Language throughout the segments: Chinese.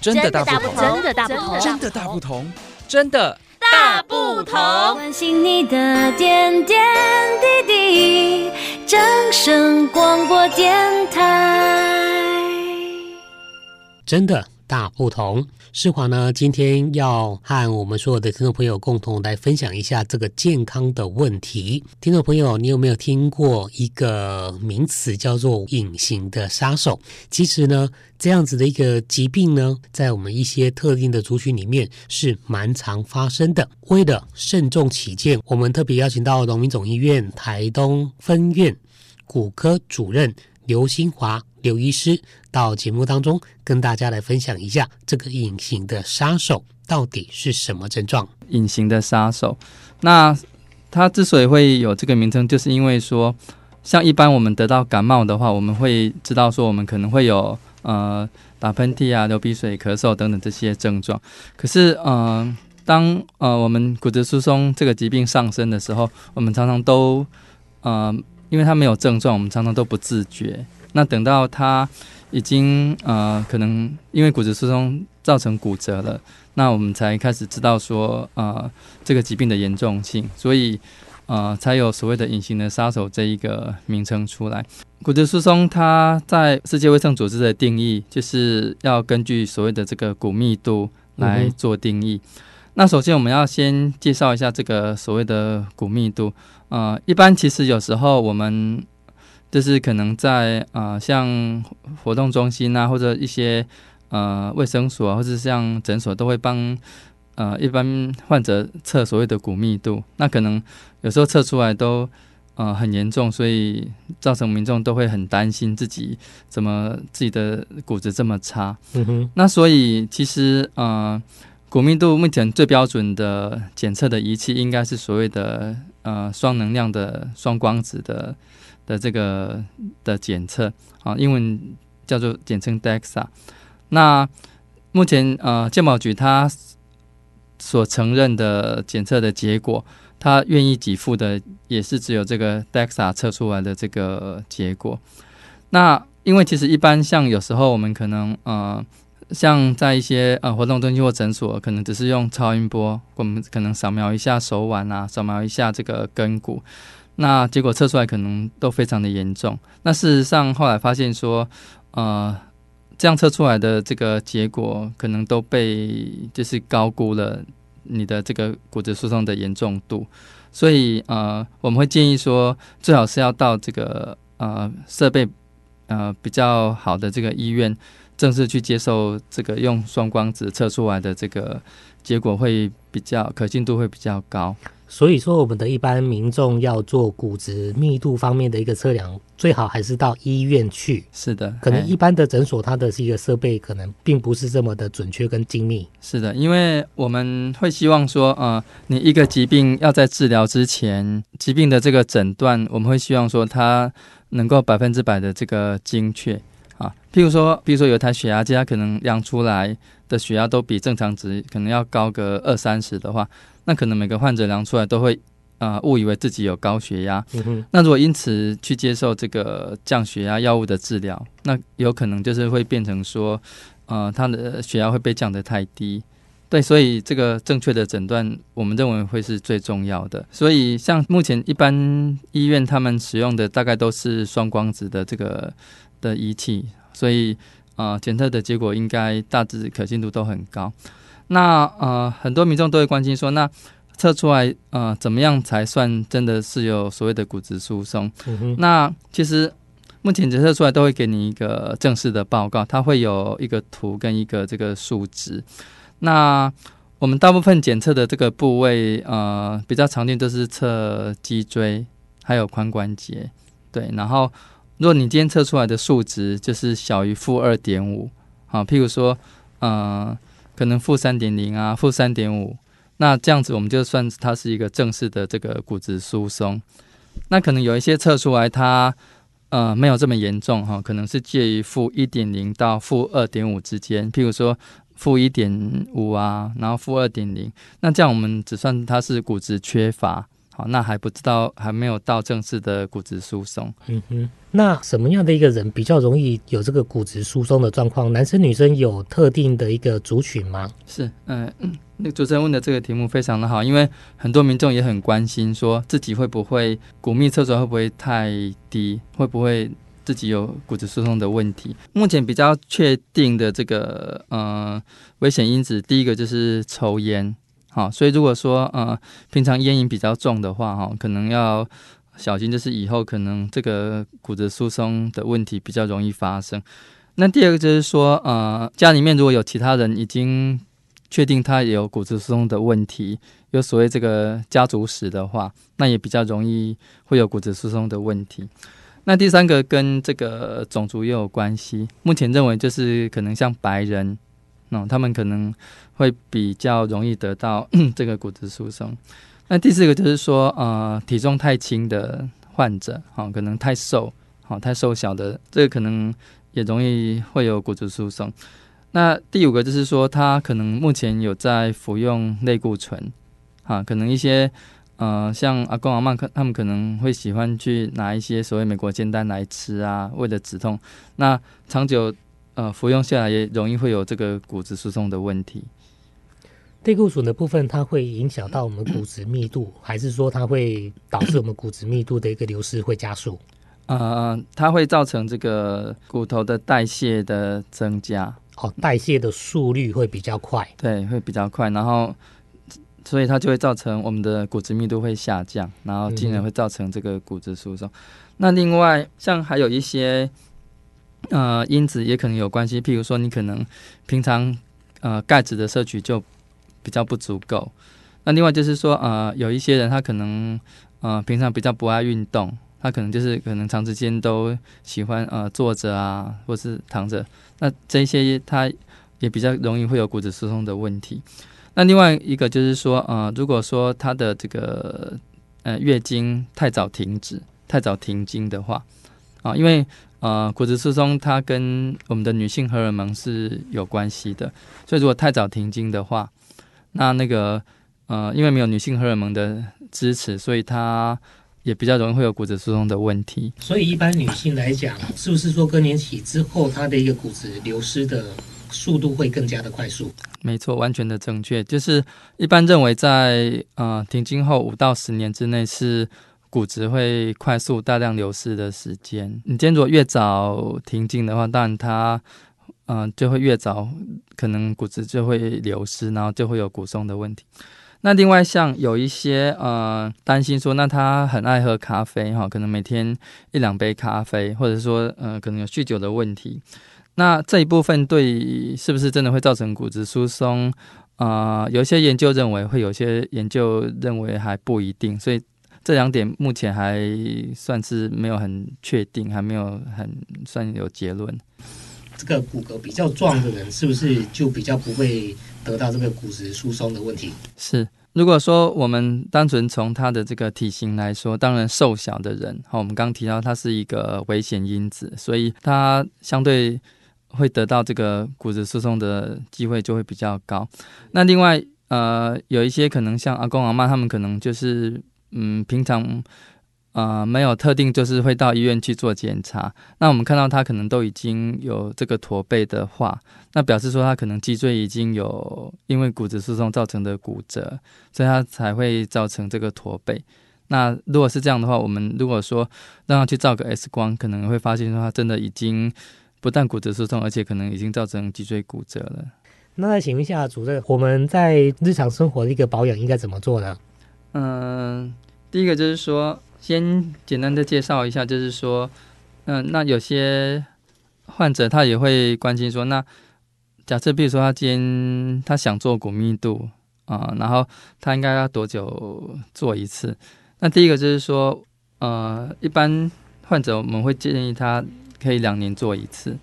真的大不同，真的大不同，真的大不同，真的大不同。关心你的点点滴滴，掌声广播电台，真的大不同。世华呢，今天要和我们所有的听众朋友共同来分享一下这个健康的问题。听众朋友，你有没有听过一个名词叫做“隐形的杀手”？其实呢，这样子的一个疾病呢，在我们一些特定的族群里面是蛮常发生的。为了慎重起见，我们特别邀请到农民总医院台东分院骨科主任刘新华。刘医师到节目当中跟大家来分享一下这个隐形的杀手到底是什么症状？隐形的杀手，那它之所以会有这个名称，就是因为说，像一般我们得到感冒的话，我们会知道说我们可能会有呃打喷嚏啊、流鼻水、咳嗽等等这些症状。可是，嗯、呃，当呃我们骨质疏松这个疾病上升的时候，我们常常都呃，因为它没有症状，我们常常都不自觉。那等到他已经呃，可能因为骨质疏松造成骨折了，那我们才开始知道说呃，这个疾病的严重性，所以呃，才有所谓的隐形的杀手这一个名称出来。骨质疏松它在世界卫生组织的定义，就是要根据所谓的这个骨密度来做定义。那首先我们要先介绍一下这个所谓的骨密度。呃，一般其实有时候我们就是可能在呃，像活动中心啊，或者一些呃卫生所，或者像诊所，都会帮呃一般患者测所谓的骨密度。那可能有时候测出来都呃很严重，所以造成民众都会很担心自己怎么自己的骨质这么差。嗯哼。那所以其实呃骨密度目前最标准的检测的仪器，应该是所谓的呃双能量的双光子的。的这个的检测啊，英文叫做简称 DEXA。那目前呃，健保局他所承认的检测的结果，他愿意给付的也是只有这个 DEXA 测出来的这个结果。那因为其实一般像有时候我们可能呃，像在一些呃活动中心或诊所，可能只是用超音波，我们可能扫描一下手腕啊，扫描一下这个跟骨。那结果测出来可能都非常的严重。那事实上后来发现说，呃，这样测出来的这个结果可能都被就是高估了你的这个骨质疏松的严重度。所以呃，我们会建议说，最好是要到这个呃设备呃比较好的这个医院，正式去接受这个用双光子测出来的这个结果，会比较可信度会比较高。所以说，我们的一般民众要做骨质密度方面的一个测量，最好还是到医院去。是的，可能一般的诊所它的一个设备可能并不是这么的准确跟精密。是的，因为我们会希望说，呃，你一个疾病要在治疗之前，疾病的这个诊断，我们会希望说它能够百分之百的这个精确啊。譬如说，比如说有台血压计，它可能量出来的血压都比正常值可能要高个二三十的话。那可能每个患者量出来都会，呃，误以为自己有高血压。嗯。那如果因此去接受这个降血压药物的治疗，那有可能就是会变成说，呃，他的血压会被降得太低。对，所以这个正确的诊断，我们认为会是最重要的。所以像目前一般医院他们使用的大概都是双光子的这个的仪器，所以呃，检测的结果应该大致可信度都很高。那呃，很多民众都会关心说，那测出来呃，怎么样才算真的是有所谓的骨质疏松？嗯。那其实目前检测出来都会给你一个正式的报告，它会有一个图跟一个这个数值。那我们大部分检测的这个部位呃，比较常见都是测脊椎还有髋关节，对。然后如果你今天测出来的数值就是小于负二点五，好，譬如说呃。可能负三点零啊，负三点五，那这样子我们就算它是一个正式的这个骨质疏松。那可能有一些测出来它呃没有这么严重哈，可能是介于负一点零到负二点五之间，譬如说负一点五啊，然后负二点零，那这样我们只算它是骨质缺乏好，那还不知道，还没有到正式的骨质疏松。嗯哼，那什么样的一个人比较容易有这个骨质疏松的状况？男生女生有特定的一个族群吗？是，嗯嗯，那主持人问的这个题目非常的好，因为很多民众也很关心，说自己会不会骨密测出来会不会太低，会不会自己有骨质疏松的问题？目前比较确定的这个呃危险因子，第一个就是抽烟。好，所以如果说呃平常烟瘾比较重的话，哈，可能要小心，就是以后可能这个骨质疏松的问题比较容易发生。那第二个就是说，呃，家里面如果有其他人已经确定他也有骨质疏松的问题，有所谓这个家族史的话，那也比较容易会有骨质疏松的问题。那第三个跟这个种族也有关系，目前认为就是可能像白人。那、他们可能会比较容易得到 这个骨质疏松。那第四个就是说，呃，体重太轻的患者，哈、可能太瘦，好、太瘦小的，这个可能也容易会有骨质疏松。那第五个就是说，他可能目前有在服用类固醇，啊，可能一些呃，像阿公阿嬷，他们可能会喜欢去拿一些所谓美国煎丹来吃啊，为了止痛。那长久。呃，服用下来也容易会有这个骨质疏松的问题。类固醇的部分，它会影响到我们骨质密度，还是说它会导致我们骨质密度的一个流失会加速？呃，它会造成这个骨头的代谢的增加。哦，代谢的速率会比较快。对，会比较快，然后所以它就会造成我们的骨质密度会下降，然后进而会造成这个骨质疏松。嗯、那另外，像还有一些。呃，因子也可能有关系，譬如说你可能平常呃钙质的摄取就比较不足够。那另外就是说，呃，有一些人他可能呃平常比较不爱运动，他可能就是可能长时间都喜欢呃坐着啊，或是躺着。那这些他也比较容易会有骨质疏松的问题。那另外一个就是说，呃，如果说他的这个呃月经太早停止、太早停经的话，啊、呃，因为呃，骨质疏松它跟我们的女性荷尔蒙是有关系的，所以如果太早停经的话，那那个呃，因为没有女性荷尔蒙的支持，所以它也比较容易会有骨质疏松的问题。所以一般女性来讲，是不是说更年期之后，她的一个骨质流失的速度会更加的快速？没错，完全的正确，就是一般认为在呃停经后五到十年之内是。骨质会快速大量流失的时间，你今天如果越早停经的话，当然它，嗯、就会越早可能骨质就会流失，然后就会有骨松的问题。那另外像有一些呃担心说，那他很爱喝咖啡哈，可能每天一两杯咖啡，或者说呃可能有酗酒的问题，那这一部分对是不是真的会造成骨质疏松？啊、有一些研究认为会，有些研究认为还不一定，所以。这两点目前还算是没有很确定，还没有很算有结论。这个骨骼比较壮的人，是不是就比较不会得到这个骨质疏松的问题？是，如果说我们单纯从他的这个体型来说，当然瘦小的人，好，我们刚刚提到他是一个危险因子，所以他相对会得到这个骨质疏松的机会就会比较高。那另外，呃，有一些可能像阿公阿妈，他们可能就是。嗯，平常呃没有特定，就是会到医院去做检查。那我们看到他可能都已经有这个驼背的话，那表示说他可能脊椎已经有因为骨质疏松造成的骨折，所以他才会造成这个驼背。那如果是这样的话，我们如果说让他去照个 X 光，可能会发现说他真的已经不但骨质疏松，而且可能已经造成脊椎骨折了。那再请问一下主任，我们在日常生活的一个保养应该怎么做呢？嗯，第一个就是说，先简单的介绍一下，就是说，嗯，那有些患者他也会关心说，那假设比如说他今天他想做骨密度啊，然后他应该要多久做一次？那第一个就是说，呃，一般患者我们会建议他可以两年做一次。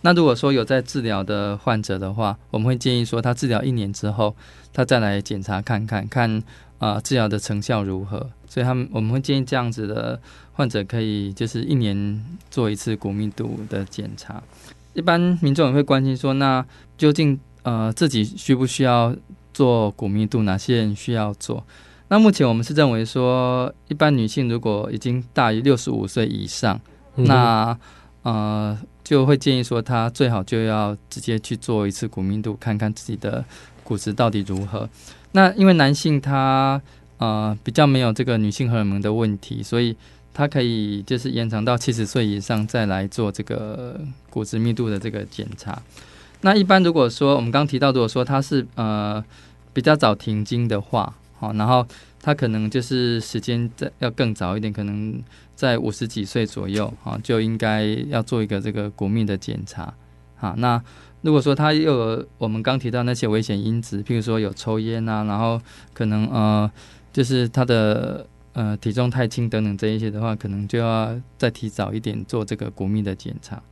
那如果说有在治疗的患者的话，我们会建议说，他治疗一年之后，他再来检查看看看。啊，治疗的成效如何？所以他们我们会建议这样子的患者可以就是一年做一次骨密度的检查。一般民众也会关心说，那究竟呃自己需不需要做骨密度？哪些人需要做？那那目前我们是认为说，一般女性如果已经大于六十五岁以上，嗯、那呃就会建议说，她最好就要直接去做一次骨密度，看看自己的骨质到底如何。那因为男性他呃比较没有这个女性荷尔蒙的问题，所以他可以就是延长到七十岁以上再来做这个骨质密度的这个检查。那一般如果说我们刚提到，如果说他是呃比较早停经的话，好，然后他可能就是时间在要更早一点，可能在五十几岁左右啊，就应该要做一个这个骨密的检查。好，那。如果说他又有我们刚提到那些危险因子，譬如说有抽烟啊，然后可能呃，就是他的呃体重太轻等等这一些的话，可能就要再提早一点做这个骨密的检查。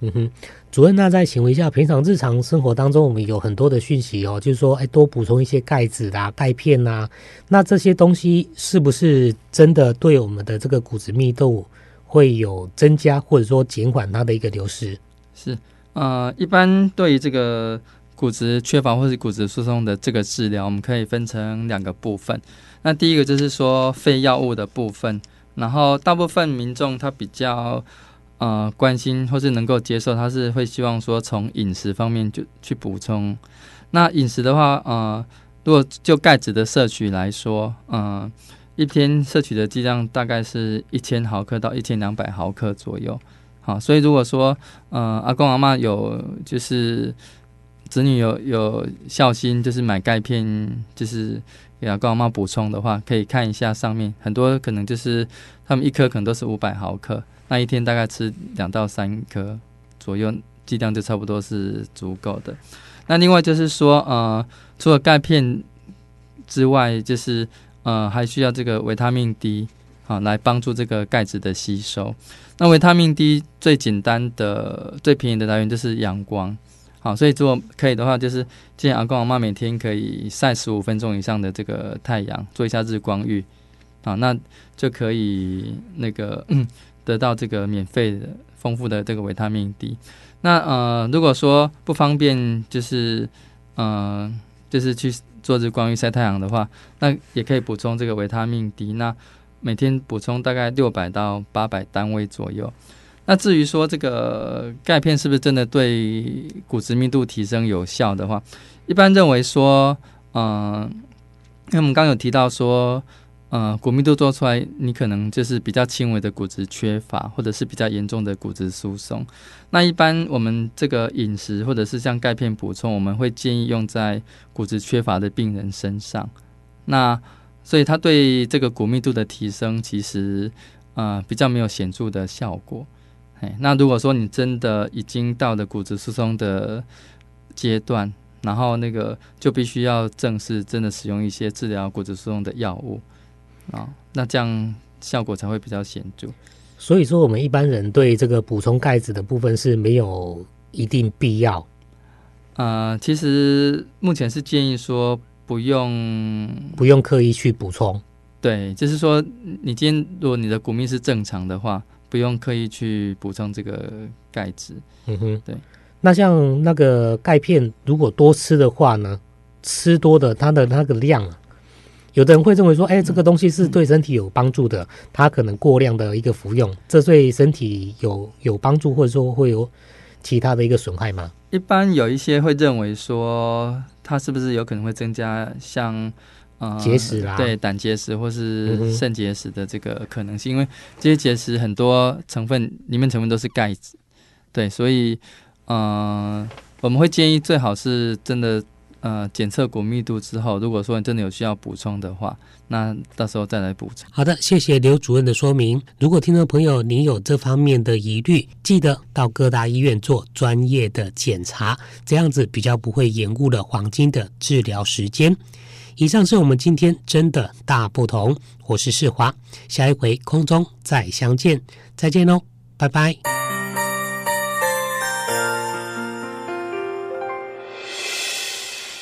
嗯哼，主任，那再请问一下，平常日常生活当中，我们有很多的讯息哦，就是说，哎，多补充一些钙质啦、钙片呐，那这些东西是不是真的对我们的这个骨质密度会有增加，或者说减缓它的一个流失？是。呃，一般对于这个骨质缺乏或是骨质疏松的这个治疗，我们可以分成两个部分。那第一个就是说非药物的部分，然后大部分民众他比较呃关心或是能够接受，他是会希望说从饮食方面就去补充。那饮食的话，呃，如果就钙质的摄取来说，呃，一天摄取的剂量大概是一千毫克到一千两百毫克左右。好，所以如果说，呃，阿公阿嬷有就是子女有有孝心，就是买钙片，就是给阿公阿嬷补充的话，可以看一下上面，很多可能就是他们一颗可能都是五百毫克，那一天大概吃两到三颗左右，剂量就差不多是足够的。那另外就是说，呃，除了钙片之外，就是呃，还需要这个维他命 D。啊，来帮助这个钙质的吸收。那维他命 D 最简单的、最便宜的来源就是阳光。好，所以如果可以的话，就是建议阿公阿妈每天可以晒十五分钟以上的这个太阳，做一下日光浴。好，那就可以那个得到这个免费的、丰富的这个维他命 D。那呃，如果说不方便，就是嗯、呃，就是去做日光浴晒太阳的话，那也可以补充这个维他命 D。那每天补充大概六百到八百单位左右。那至于说这个钙片是不是真的对骨质密度提升有效的话，一般认为说，嗯、因为我们刚有提到说，呃，骨密度做出来，你可能就是比较轻微的骨质缺乏，或者是比较严重的骨质疏松。那一般我们这个饮食或者是像钙片补充，我们会建议用在骨质缺乏的病人身上。那所以它对这个骨密度的提升，其实呃比较没有显著的效果。哎，那如果说你真的已经到了骨质疏松的阶段，然后那个就必须要正式真的使用一些治疗骨质疏松的药物啊，那这样效果才会比较显著。所以说，我们一般人对这个补充钙质的部分是没有一定必要。呃，其实目前是建议说。不用，不用刻意去补充。对，就是说，你今天如果你的骨密是正常的话，不用刻意去补充这个钙质。嗯哼，对。那像那个钙片，如果多吃的话呢？吃多的它的那个量，有的人会认为说，哎，这个东西是对身体有帮助的，它可能过量的一个服用，这对身体有有帮助，或者说会有其他的一个损害吗？一般有一些会认为说。它是不是有可能会增加像呃结石啦？对，胆结石或是肾结石的这个可能性？嗯、因为这些结石很多成分里面成分都是钙质，对，所以呃我们会建议最好是真的。呃，检测骨密度之后，如果说你真的有需要补充的话，那到时候再来补充。好的，谢谢刘主任的说明。如果听众朋友您有这方面的疑虑，记得到各大医院做专业的检查，这样子比较不会延误了黄金的治疗时间。以上是我们今天真的大不同，我是世华，下一回空中再相见，再见喽，拜拜。